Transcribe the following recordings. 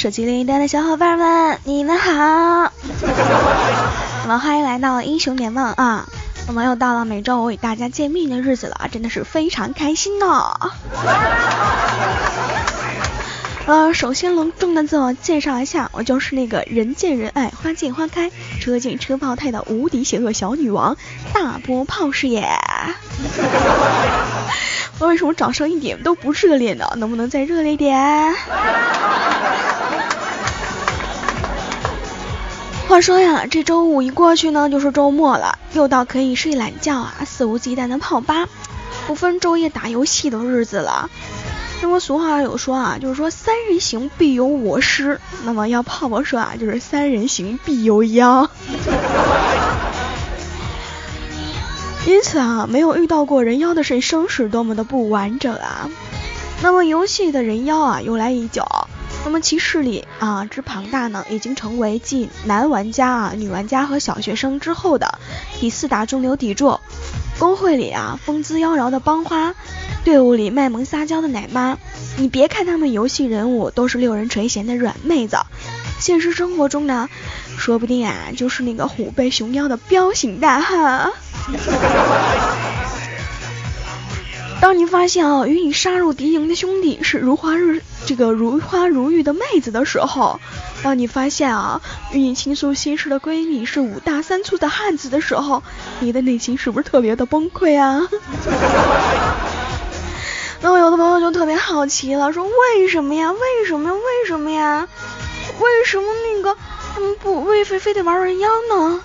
手机另一端的小伙伴们，你们好。那么欢迎来到英雄联盟啊！那么又到了每周我与大家见面的日子了，真的是非常开心呢。呃，首先隆重的自我介绍一下，我就是那个人见人爱、花见花开、车见车爆胎的无敌邪恶小女王大波炮师爷。我为什么掌声一点都不热烈呢？能不能再热烈一点？话说呀，这周五一过去呢，就是周末了，又到可以睡懒觉啊、肆无忌惮的泡吧，不分昼夜打游戏的日子了。那么俗话有说啊，就是说三人行必有我师。那么要泡泡说啊，就是三人行必有妖。因此啊，没有遇到过人妖的人生是多么的不完整啊！那么游戏的人妖啊，由来已久，那么其势力啊之庞大呢，已经成为继男玩家啊、女玩家和小学生之后的第四大中流砥柱。公会里啊，风姿妖娆的帮花，队伍里卖萌撒娇的奶妈，你别看他们游戏人物都是六人垂涎的软妹子，现实生活中呢，说不定啊，就是那个虎背熊腰的彪形大汉。当你发现啊，与你杀入敌营的兄弟是如花日这个如花如玉的妹子的时候，当你发现啊，与你倾诉心事的闺蜜是五大三粗的汉子的时候，你的内心是不是特别的崩溃啊？那么有的朋友就特别好奇了，说为什么呀？为什么呀？为什么呀？为什么那个他们不为非非得玩人妖呢？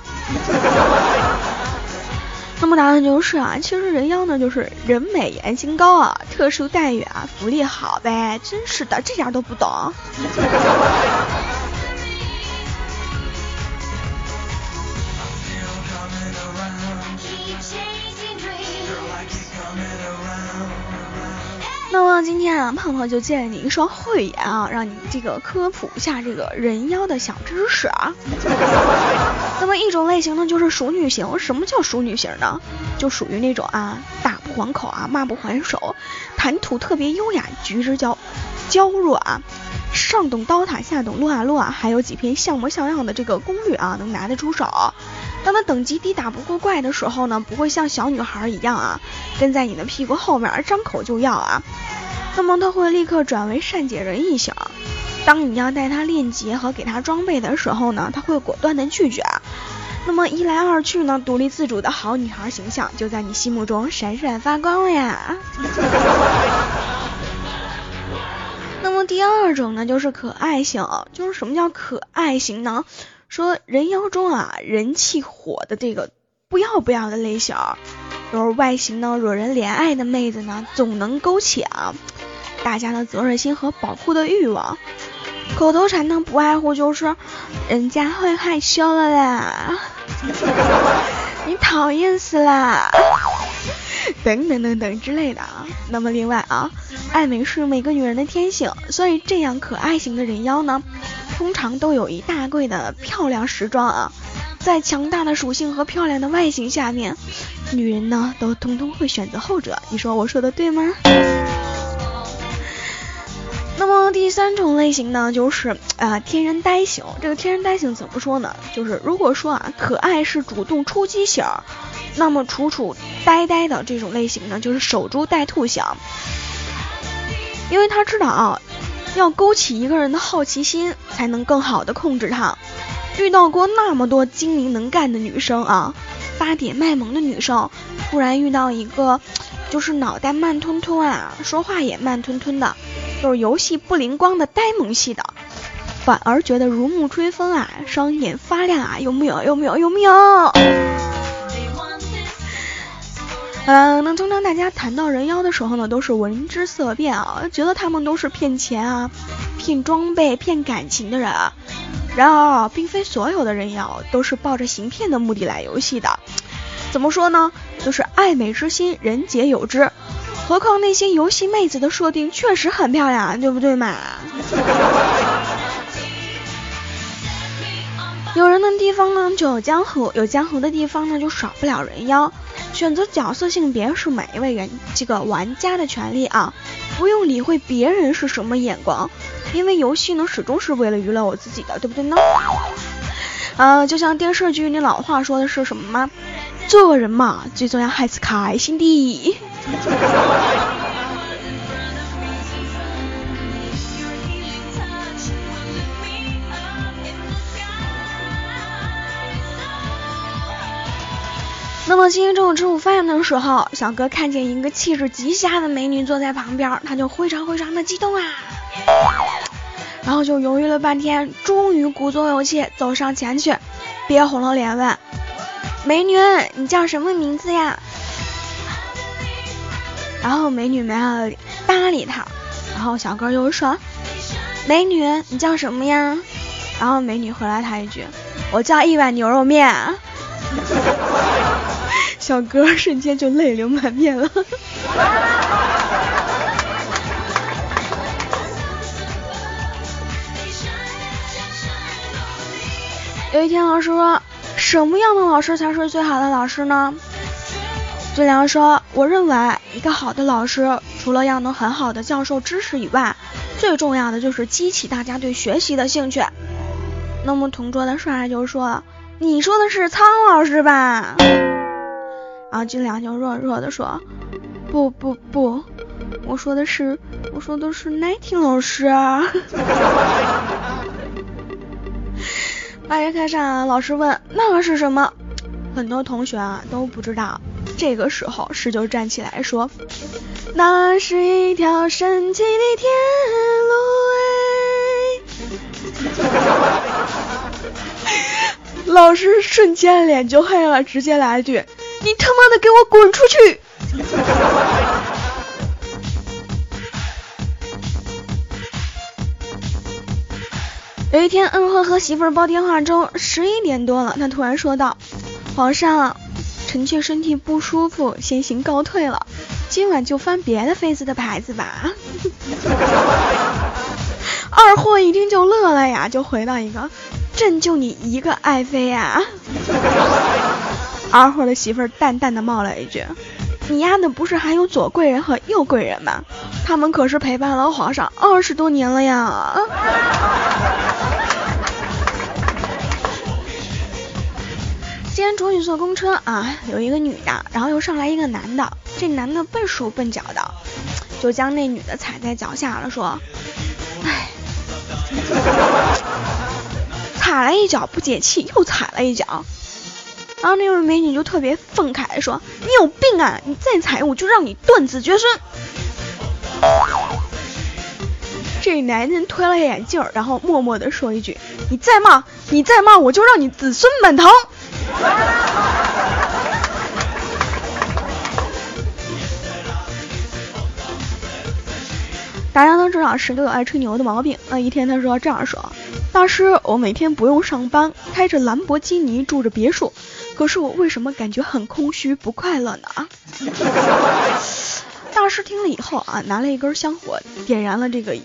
那么答案就是啊，其实人妖呢就是人美颜心高啊，特殊待遇啊，福利好呗，真是的，这点都不懂。那么今天啊，胖胖就借你一双慧眼啊，让你这个科普一下这个人妖的小知识啊。那么一种类型呢，就是熟女型。什么叫熟女型呢？就属于那种啊，打不还口啊，骂不还手，谈吐特别优雅，举止娇娇弱啊，上懂刀塔，下懂撸啊撸啊，还有几篇像模像样的这个攻略啊，能拿得出手。当他等级低打不过怪的时候呢，不会像小女孩一样啊，跟在你的屁股后面张口就要啊。那么他会立刻转为善解人意型。当你要带他练级和给他装备的时候呢，他会果断的拒绝。那么一来二去呢，独立自主的好女孩形象就在你心目中闪闪发光了呀。那么第二种呢，就是可爱型。就是什么叫可爱型呢？说人妖中啊，人气火的这个不要不要的类型，就是外形呢惹人怜爱的妹子呢，总能勾起啊大家的责任心和保护的欲望。口头禅呢，不外乎就是人家会害羞了啦，你讨厌死啦，等等等等之类的啊。那么另外啊，爱美是每个女人的天性，所以这样可爱型的人妖呢。通常都有一大柜的漂亮时装啊，在强大的属性和漂亮的外形下面，女人呢都通通会选择后者。你说我说的对吗？那么第三种类型呢，就是啊天然呆型。这个天然呆型怎么说呢？就是如果说啊可爱是主动出击型，那么楚楚呆呆的这种类型呢，就是守株待兔型，因为他知道啊。要勾起一个人的好奇心，才能更好的控制他。遇到过那么多精明能干的女生啊，发点卖萌的女生，突然遇到一个就是脑袋慢吞吞啊，说话也慢吞吞的，就是游戏不灵光的呆萌系的，反而觉得如沐春风啊，双眼发亮啊，有没有？有没有？有没有？嗯，那通常大家谈到人妖的时候呢，都是闻之色变啊，觉得他们都是骗钱啊、骗装备、骗感情的人啊。然而，并非所有的人妖都是抱着行骗的目的来游戏的。怎么说呢？就是爱美之心，人皆有之。何况那些游戏妹子的设定确实很漂亮，对不对嘛？有人的地方呢，就有江湖；有江湖的地方呢，就少不了人妖。选择角色性别是每一位人这个玩家的权利啊，不用理会别人是什么眼光，因为游戏呢始终是为了娱乐我自己的，对不对呢？呃，就像电视剧里老话说的是什么吗？做人嘛，最重要还是开心的。那么今天中午吃午饭的时候，小哥看见一个气质极佳的美女坐在旁边，他就非常非常的激动啊，然后就犹豫了半天，终于鼓足勇气走上前去，憋红了脸问：“美女，你叫什么名字呀？”然后美女没有搭理他，然后小哥又说：“美女，你叫什么呀？”然后美女回来他一句：“我叫一碗牛肉面。”小哥瞬间就泪流满面了。有一天，老师说：“什么样的老师才是最好的老师呢？”俊良说：“我认为一个好的老师，除了要能很好的教授知识以外，最重要的就是激起大家对学习的兴趣。”那么同桌的帅就说：“你说的是苍老师吧？”然后金良就弱弱的说：“不不不，我说的是我说的是 Nighting 老师。”八节课上，老师问那个是什么，很多同学啊都不知道。这个时候，十九站起来说：“那是一条神奇的天路哎。”老师瞬间脸就黑了，直接来一句。你他妈的给我滚出去！有一天，恩惠和媳妇儿煲电话粥，十一点多了，他突然说道：“皇上，臣妾身体不舒服，先行告退了，今晚就翻别的妃子的牌子吧。”二货一听就乐了呀，就回到一个：“朕就你一个爱妃呀。”二货的媳妇儿淡淡的冒了一句：“你丫的不是还有左贵人和右贵人吗？他们可是陪伴了皇上二十多年了呀！”今天出去坐公车啊，有一个女的，然后又上来一个男的，这男的笨手笨脚的，就将那女的踩在脚下了，说：“哎，踩了一脚不解气，又踩了一脚。”然后那位美女就特别愤慨说：“你有病啊！你再踩我就让你断子绝孙。”这男人推了眼镜，然后默默的说一句：“你再骂，你再骂，我就让你子孙满堂。”大家都知道石头有爱吹牛的毛病。那一天他说这样说：“大师，我每天不用上班，开着兰博基尼，住着别墅。”可是我为什么感觉很空虚不快乐呢？啊 大师听了以后啊，拿了一根香火，点燃了这个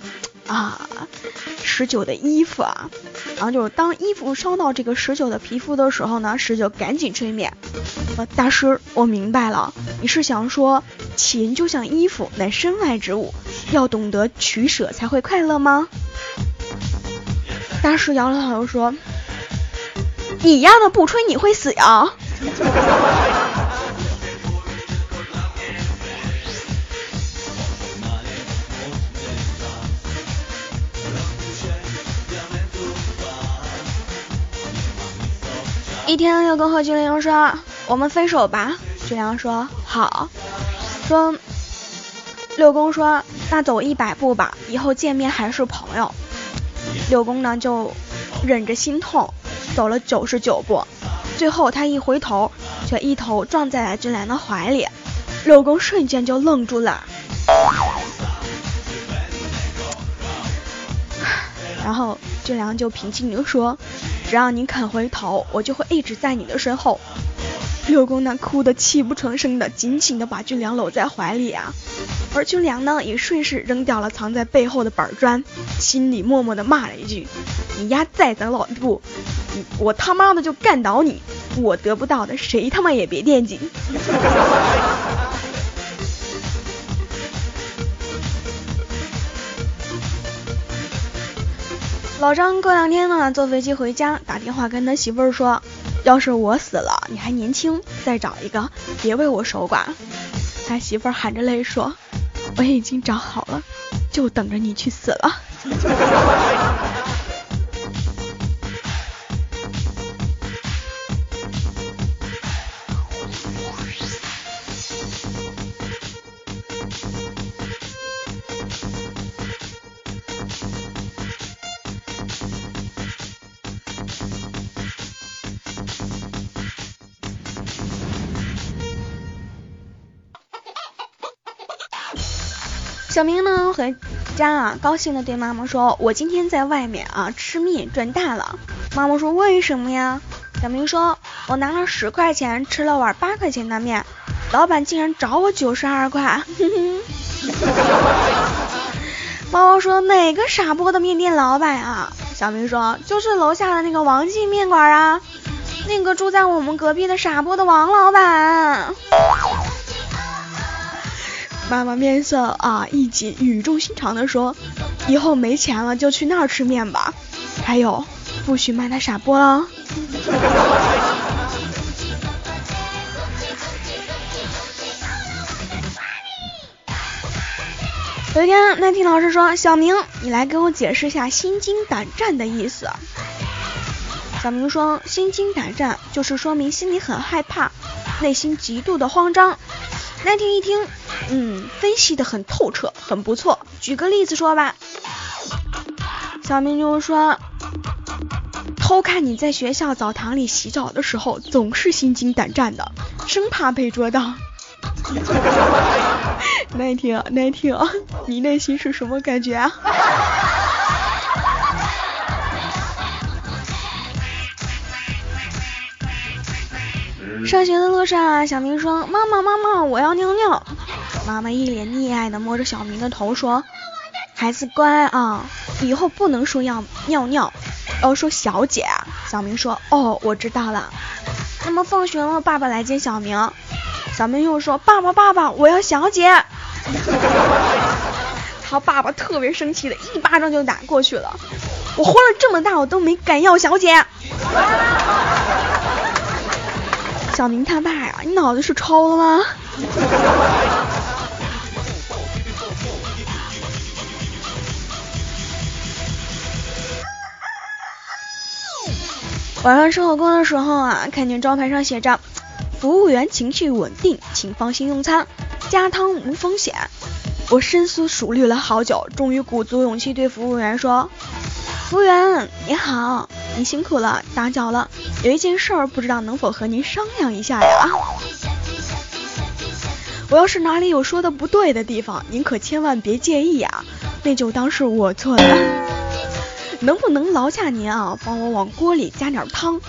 啊十九的衣服啊，然后就是当衣服烧到这个十九的皮肤的时候呢，十九赶紧吹灭。大师，我明白了，你是想说琴就像衣服，乃身外之物，要懂得取舍才会快乐吗？大师摇了摇头说。你丫的不吹你会死呀！一天，六公和君良说：“我们分手吧。”君良说：“好。”说六公说：“那走一百步吧，以后见面还是朋友。”六公呢就忍着心痛。走了九十九步，最后他一回头，却一头撞在了俊良的怀里。六公瞬间就愣住了，然后俊良就平静地说：“只要你肯回头，我就会一直在你的身后。”六公呢哭得泣不成声的，紧紧的把俊良搂在怀里啊。而俊良呢，也顺势扔掉了藏在背后的板砖，心里默默的骂了一句：“你丫再等老一步！”我他妈的就干倒你！我得不到的，谁他妈也别惦记。老张过两天呢坐飞机回家，打电话跟他媳妇儿说，要是我死了，你还年轻，再找一个，别为我守寡。他媳妇儿含着泪说，我已经找好了，就等着你去死了。小明呢回家啊，高兴的对妈妈说：“我今天在外面啊吃面赚大了。”妈妈说：“为什么呀？”小明说：“我拿了十块钱吃了碗八块钱的面，老板竟然找我九十二块。”妈妈说：“哪个傻波的面店老板啊？”小明说：“就是楼下的那个王记面馆啊，那个住在我们隔壁的傻波的王老板。”妈妈面色啊一紧，语重心长的说：“以后没钱了就去那儿吃面吧，还有不许卖他傻波了。”有一天，那听老师说：“小明，你来给我解释一下心惊胆战的意思。”小明说：“心惊胆战就是说明心里很害怕，内心极度的慌张。”那天一听。嗯，分析的很透彻，很不错。举个例子说吧，小明就说，偷看你在学校澡堂里洗澡的时候，总是心惊胆战的，生怕被捉到。那天，那天，你内心是什么感觉啊？上学的路上，小明说：“妈妈，妈妈，我要尿尿。”妈妈一脸溺爱的摸着小明的头说：“孩子乖啊，以后不能说要尿尿，要说小姐。”小明说：“哦，我知道了。”那么放学了，爸爸来接小明，小明又说：“爸爸，爸爸，我要小姐。”他爸爸特别生气的一巴掌就打过去了。我活了这么大，我都没敢要小姐。小明他爸呀，你脑子是抽了吗？晚上吃火锅的时候啊，看见招牌上写着“服务员情绪稳定，请放心用餐，加汤无风险”。我深思熟虑了好久，终于鼓足勇气对服务员说：“服务员你好，你辛苦了，打搅了，有一件事儿不知道能否和您商量一下呀？我要是哪里有说的不对的地方，您可千万别介意啊，那就当是我错了。”能不能劳驾您啊，帮我往锅里加点汤，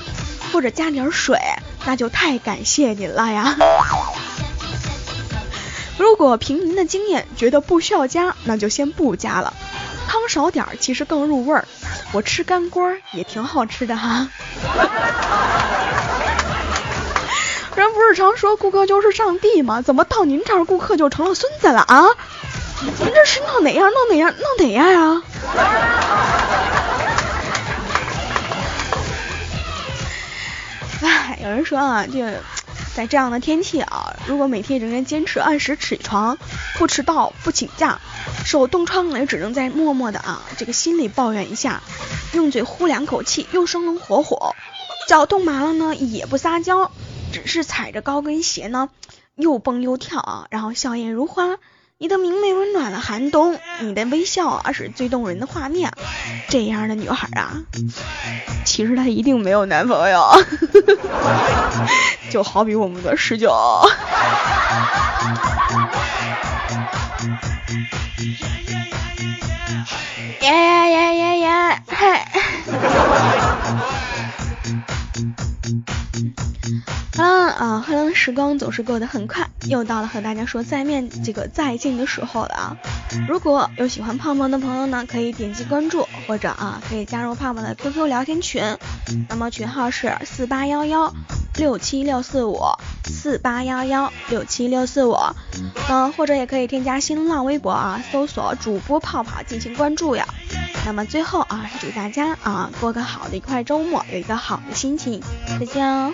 或者加点水，那就太感谢您了呀。如果凭您的经验觉得不需要加，那就先不加了。汤少点儿其实更入味儿，我吃干锅也挺好吃的哈。人不是常说顾客就是上帝吗？怎么到您这儿顾客就成了孙子了啊？您这是闹哪样闹哪样闹哪样啊？有人说啊，这在这样的天气啊，如果每天仍然坚持按时起床，不迟到，不请假，手冻疮了也只能在默默的啊，这个心里抱怨一下，用嘴呼两口气又生龙活虎，脚冻麻了呢也不撒娇，只是踩着高跟鞋呢又蹦又跳啊，然后笑靥如花。你的明媚温暖了寒冬，你的微笑啊是最动人的画面。这样的女孩啊，其实她一定没有男朋友，就好比我们的十九。耶耶耶耶耶，嘿。啊，欢乐的时光总是过得很快，又到了和大家说再面这个再见的时候了啊！如果有喜欢胖胖的朋友呢，可以点击关注，或者啊可以加入胖胖的 QQ 聊天群，那么群号是四八幺幺六七六四五四八幺幺六七六四五，嗯，或者也可以添加新浪微博啊，搜索主播泡泡进行关注呀。那么最后啊，祝大家啊过个好的一块周末，有一个好的心情，再见哦。